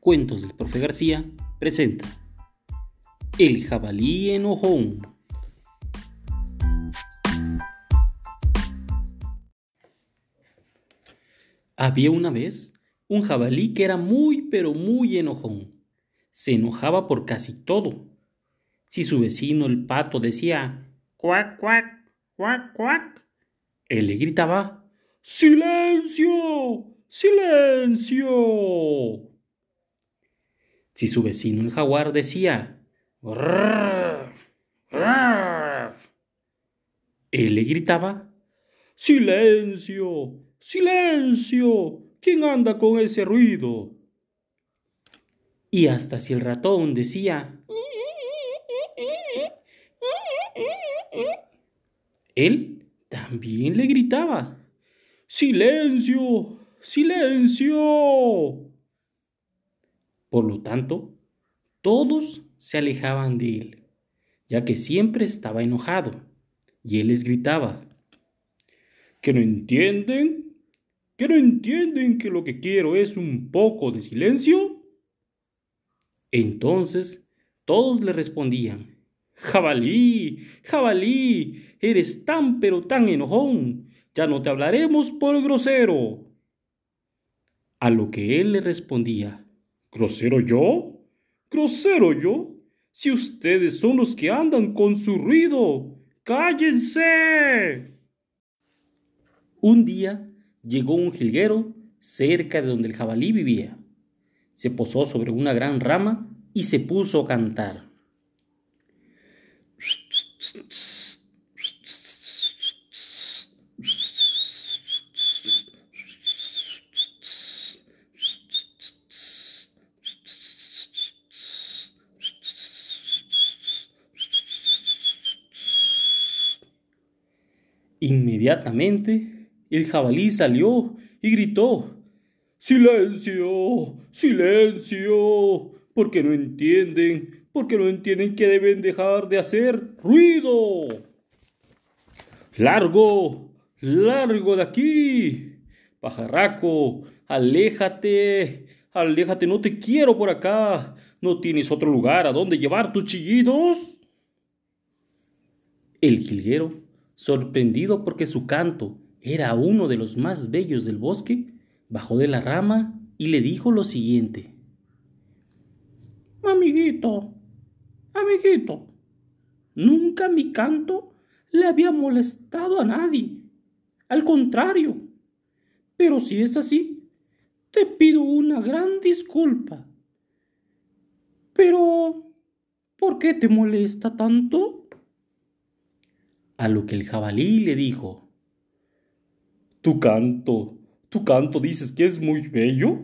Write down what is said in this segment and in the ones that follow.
Cuentos del Profe García presenta El jabalí enojón. Había una vez un jabalí que era muy pero muy enojón. Se enojaba por casi todo. Si su vecino el pato decía cuac, cuac, cuac, cuac, él le gritaba ¡Silencio! ¡Silencio! Si su vecino el jaguar decía él le gritaba ¡Silencio! ¡Silencio! ¿Quién anda con ese ruido? Y hasta si el ratón decía él también le gritaba ¡Silencio! ¡Silencio! Por lo tanto, todos se alejaban de él, ya que siempre estaba enojado, y él les gritaba, ¿que no entienden? ¿Que no entienden que lo que quiero es un poco de silencio? Entonces todos le respondían, Jabalí, jabalí, eres tan pero tan enojón, ya no te hablaremos por grosero. A lo que él le respondía, ¿Grosero yo? ¿Grosero yo? Si ustedes son los que andan con su ruido, cállense. Un día llegó un jilguero cerca de donde el jabalí vivía. Se posó sobre una gran rama y se puso a cantar. Inmediatamente el jabalí salió y gritó Silencio, silencio, porque no entienden, porque no entienden que deben dejar de hacer ruido. Largo, largo de aquí. Pajarraco, aléjate, aléjate, no te quiero por acá. ¿No tienes otro lugar a donde llevar tus chillidos? El jilguero sorprendido porque su canto era uno de los más bellos del bosque, bajó de la rama y le dijo lo siguiente. Amiguito, amiguito, nunca mi canto le había molestado a nadie. Al contrario, pero si es así, te pido una gran disculpa. Pero, ¿por qué te molesta tanto? A lo que el jabalí le dijo, ¿Tu canto, tu canto dices que es muy bello?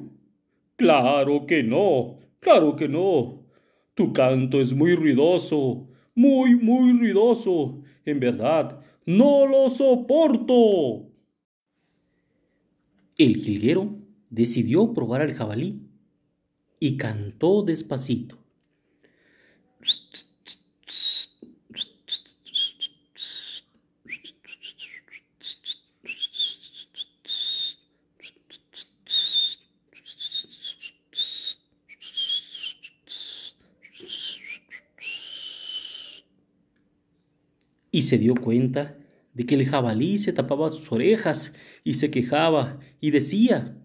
Claro que no, claro que no. Tu canto es muy ruidoso, muy, muy ruidoso. En verdad, no lo soporto. El jilguero decidió probar al jabalí y cantó despacito. Y se dio cuenta de que el jabalí se tapaba sus orejas y se quejaba y decía,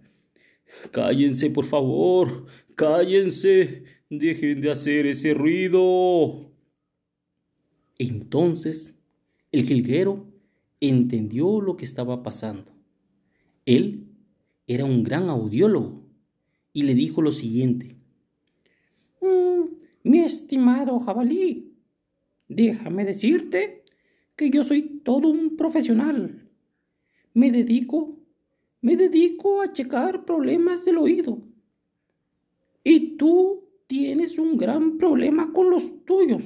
Cállense, por favor, cállense, dejen de hacer ese ruido. Entonces el jilguero entendió lo que estaba pasando. Él era un gran audiólogo y le dijo lo siguiente. Mm, mi estimado jabalí, déjame decirte que yo soy todo un profesional. Me dedico, me dedico a checar problemas del oído. Y tú tienes un gran problema con los tuyos.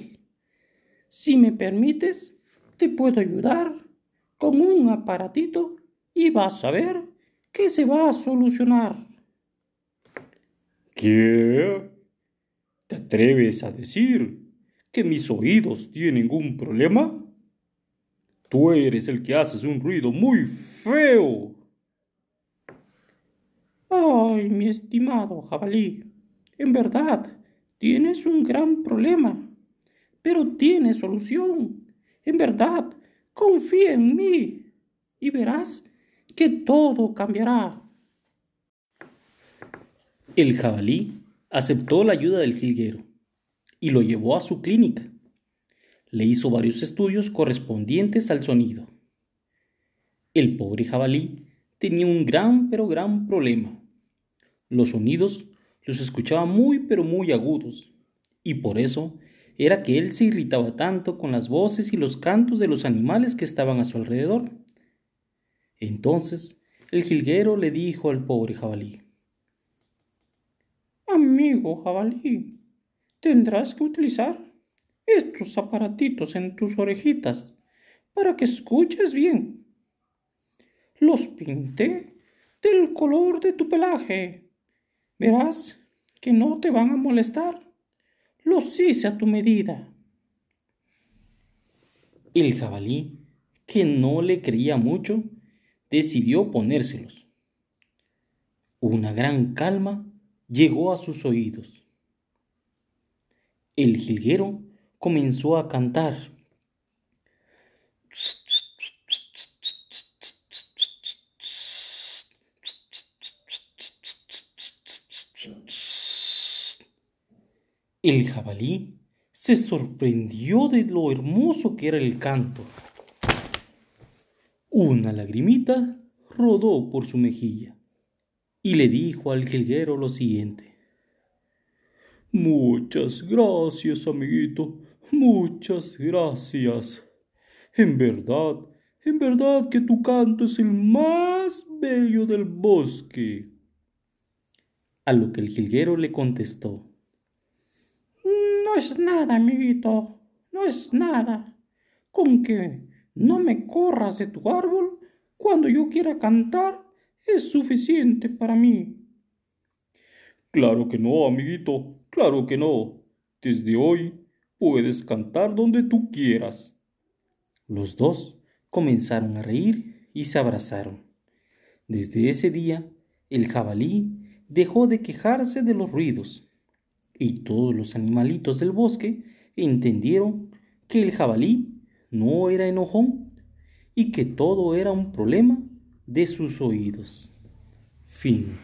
Si me permites, te puedo ayudar con un aparatito y vas a ver que se va a solucionar. ¿Qué? ¿Te atreves a decir que mis oídos tienen un problema? Tú eres el que haces un ruido muy feo. Ay, mi estimado jabalí, en verdad, tienes un gran problema, pero tiene solución. En verdad, confía en mí y verás que todo cambiará. El jabalí aceptó la ayuda del jilguero y lo llevó a su clínica. Le hizo varios estudios correspondientes al sonido. El pobre jabalí tenía un gran pero gran problema. Los sonidos los escuchaba muy pero muy agudos, y por eso era que él se irritaba tanto con las voces y los cantos de los animales que estaban a su alrededor. Entonces el jilguero le dijo al pobre jabalí, Amigo jabalí, tendrás que utilizar estos aparatitos en tus orejitas para que escuches bien. Los pinté del color de tu pelaje. Verás que no te van a molestar. Los hice a tu medida. El jabalí, que no le creía mucho, decidió ponérselos. Una gran calma llegó a sus oídos. El jilguero comenzó a cantar. El jabalí se sorprendió de lo hermoso que era el canto. Una lagrimita rodó por su mejilla y le dijo al jilguero lo siguiente. Muchas gracias, amiguito, muchas gracias. En verdad, en verdad que tu canto es el más bello del bosque. A lo que el jilguero le contestó. No es nada, amiguito, no es nada. Con que no me corras de tu árbol cuando yo quiera cantar es suficiente para mí. Claro que no, amiguito, claro que no. Desde hoy puedes cantar donde tú quieras. Los dos comenzaron a reír y se abrazaron. Desde ese día, el jabalí dejó de quejarse de los ruidos y todos los animalitos del bosque entendieron que el jabalí no era enojón y que todo era un problema de sus oídos. Fin.